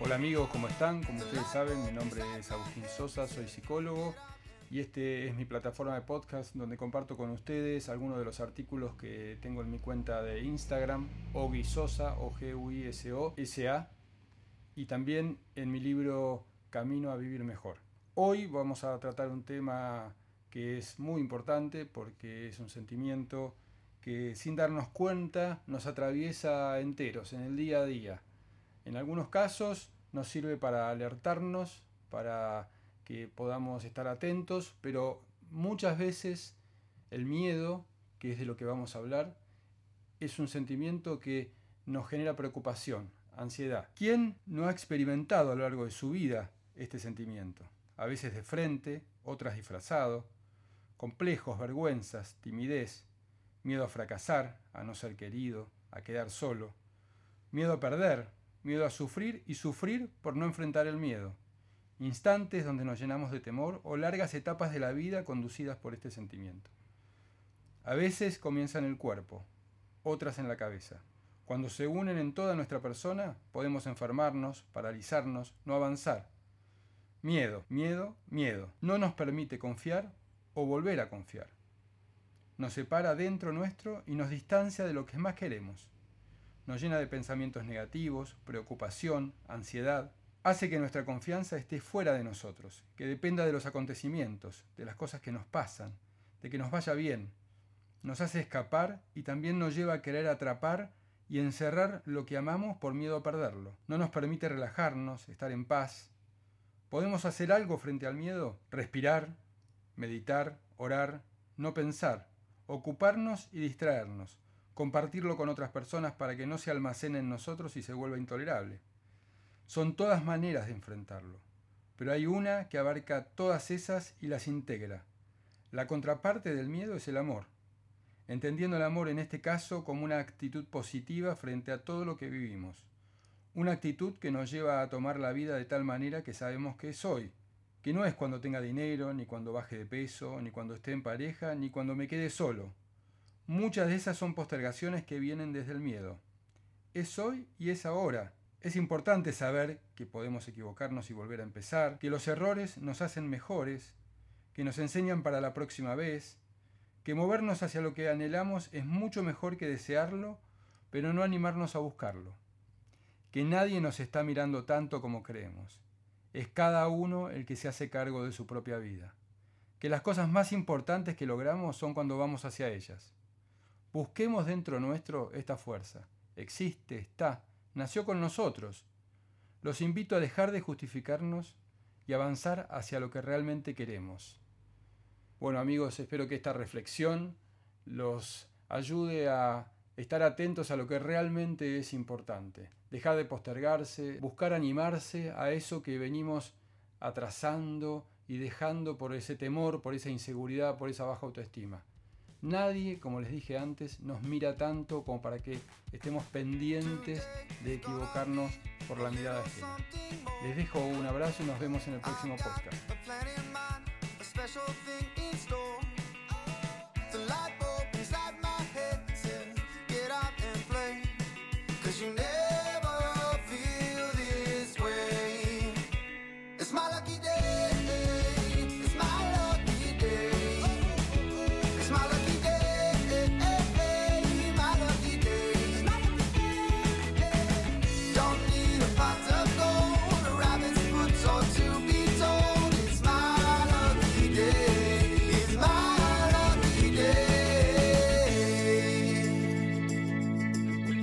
Hola amigos, ¿cómo están? Como ustedes saben, mi nombre es Agustín Sosa, soy psicólogo y este es mi plataforma de podcast donde comparto con ustedes algunos de los artículos que tengo en mi cuenta de Instagram, Ogi Sosa, o g u i s o s a y también en mi libro Camino a Vivir Mejor. Hoy vamos a tratar un tema que es muy importante porque es un sentimiento que sin darnos cuenta nos atraviesa enteros en el día a día. En algunos casos nos sirve para alertarnos, para que podamos estar atentos, pero muchas veces el miedo, que es de lo que vamos a hablar, es un sentimiento que nos genera preocupación, ansiedad. ¿Quién no ha experimentado a lo largo de su vida este sentimiento? A veces de frente, otras disfrazado, complejos, vergüenzas, timidez, miedo a fracasar, a no ser querido, a quedar solo, miedo a perder, miedo a sufrir y sufrir por no enfrentar el miedo, instantes donde nos llenamos de temor o largas etapas de la vida conducidas por este sentimiento. A veces comienza en el cuerpo, otras en la cabeza. Cuando se unen en toda nuestra persona, podemos enfermarnos, paralizarnos, no avanzar. Miedo, miedo, miedo. No nos permite confiar o volver a confiar nos separa dentro nuestro y nos distancia de lo que más queremos. Nos llena de pensamientos negativos, preocupación, ansiedad. Hace que nuestra confianza esté fuera de nosotros, que dependa de los acontecimientos, de las cosas que nos pasan, de que nos vaya bien. Nos hace escapar y también nos lleva a querer atrapar y encerrar lo que amamos por miedo a perderlo. No nos permite relajarnos, estar en paz. ¿Podemos hacer algo frente al miedo? Respirar, meditar, orar, no pensar ocuparnos y distraernos, compartirlo con otras personas para que no se almacene en nosotros y se vuelva intolerable. Son todas maneras de enfrentarlo, pero hay una que abarca todas esas y las integra. La contraparte del miedo es el amor, entendiendo el amor en este caso como una actitud positiva frente a todo lo que vivimos, una actitud que nos lleva a tomar la vida de tal manera que sabemos que es hoy, que no es cuando tenga dinero, ni cuando baje de peso, ni cuando esté en pareja, ni cuando me quede solo. Muchas de esas son postergaciones que vienen desde el miedo. Es hoy y es ahora. Es importante saber que podemos equivocarnos y volver a empezar, que los errores nos hacen mejores, que nos enseñan para la próxima vez, que movernos hacia lo que anhelamos es mucho mejor que desearlo, pero no animarnos a buscarlo, que nadie nos está mirando tanto como creemos es cada uno el que se hace cargo de su propia vida. Que las cosas más importantes que logramos son cuando vamos hacia ellas. Busquemos dentro nuestro esta fuerza. Existe, está, nació con nosotros. Los invito a dejar de justificarnos y avanzar hacia lo que realmente queremos. Bueno amigos, espero que esta reflexión los ayude a estar atentos a lo que realmente es importante, dejar de postergarse, buscar animarse a eso que venimos atrasando y dejando por ese temor, por esa inseguridad, por esa baja autoestima. Nadie, como les dije antes, nos mira tanto como para que estemos pendientes de equivocarnos por la mirada ajena. Les dejo un abrazo y nos vemos en el próximo podcast.